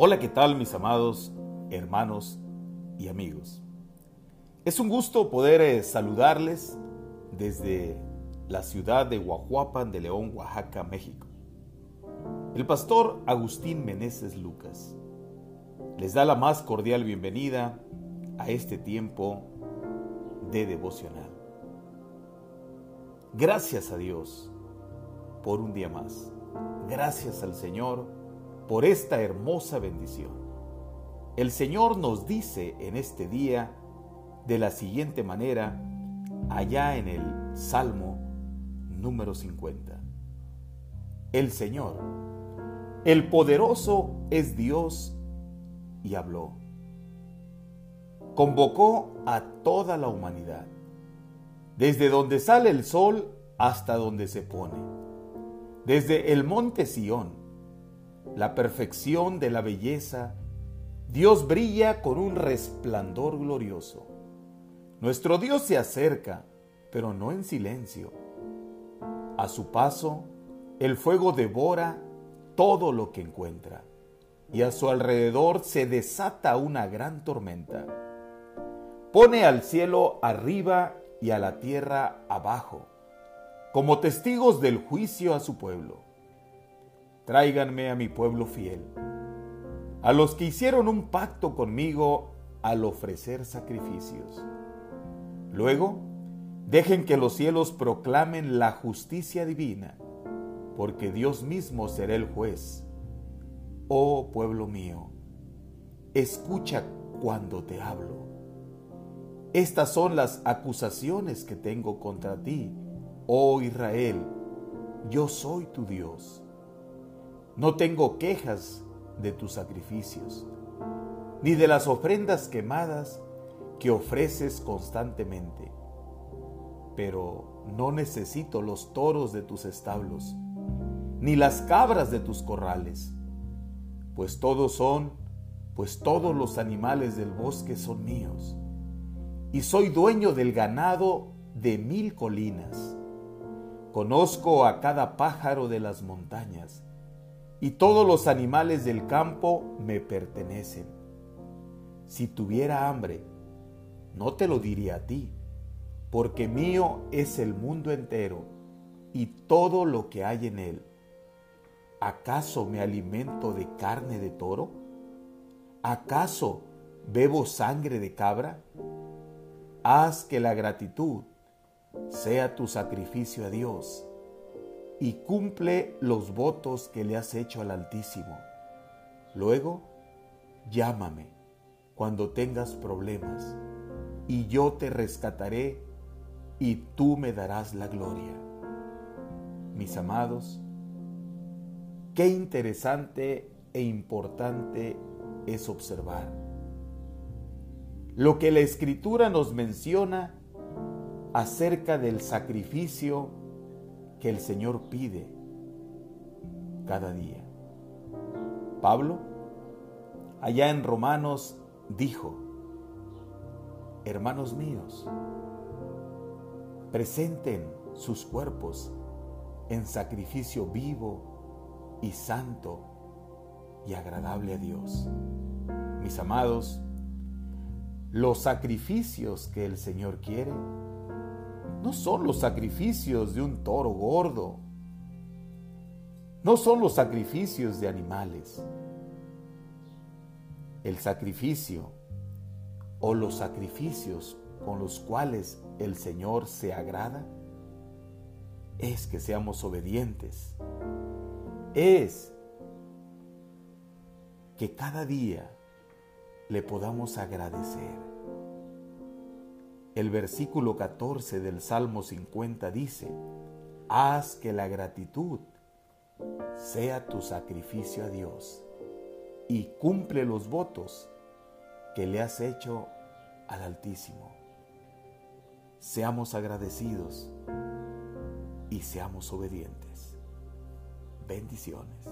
Hola, ¿qué tal mis amados hermanos y amigos? Es un gusto poder eh, saludarles desde la ciudad de Guajuapan de León, Oaxaca, México. El pastor Agustín Meneses Lucas les da la más cordial bienvenida a este tiempo de devocional. Gracias a Dios por un día más. Gracias al Señor por esta hermosa bendición. El Señor nos dice en este día de la siguiente manera, allá en el Salmo número 50. El Señor, el poderoso es Dios y habló. Convocó a toda la humanidad, desde donde sale el sol hasta donde se pone, desde el monte Sión la perfección de la belleza, Dios brilla con un resplandor glorioso. Nuestro Dios se acerca, pero no en silencio. A su paso, el fuego devora todo lo que encuentra, y a su alrededor se desata una gran tormenta. Pone al cielo arriba y a la tierra abajo, como testigos del juicio a su pueblo tráiganme a mi pueblo fiel, a los que hicieron un pacto conmigo al ofrecer sacrificios. Luego, dejen que los cielos proclamen la justicia divina, porque Dios mismo será el juez. Oh pueblo mío, escucha cuando te hablo. Estas son las acusaciones que tengo contra ti, oh Israel, yo soy tu Dios. No tengo quejas de tus sacrificios, ni de las ofrendas quemadas que ofreces constantemente. Pero no necesito los toros de tus establos, ni las cabras de tus corrales, pues todos son, pues todos los animales del bosque son míos, y soy dueño del ganado de mil colinas. Conozco a cada pájaro de las montañas, y todos los animales del campo me pertenecen. Si tuviera hambre, no te lo diría a ti, porque mío es el mundo entero y todo lo que hay en él. ¿Acaso me alimento de carne de toro? ¿Acaso bebo sangre de cabra? Haz que la gratitud sea tu sacrificio a Dios y cumple los votos que le has hecho al Altísimo. Luego, llámame cuando tengas problemas, y yo te rescataré y tú me darás la gloria. Mis amados, qué interesante e importante es observar lo que la Escritura nos menciona acerca del sacrificio que el Señor pide cada día. Pablo, allá en Romanos, dijo, hermanos míos, presenten sus cuerpos en sacrificio vivo y santo y agradable a Dios. Mis amados, los sacrificios que el Señor quiere no son los sacrificios de un toro gordo, no son los sacrificios de animales. El sacrificio o los sacrificios con los cuales el Señor se agrada es que seamos obedientes, es que cada día le podamos agradecer. El versículo 14 del Salmo 50 dice, haz que la gratitud sea tu sacrificio a Dios y cumple los votos que le has hecho al Altísimo. Seamos agradecidos y seamos obedientes. Bendiciones.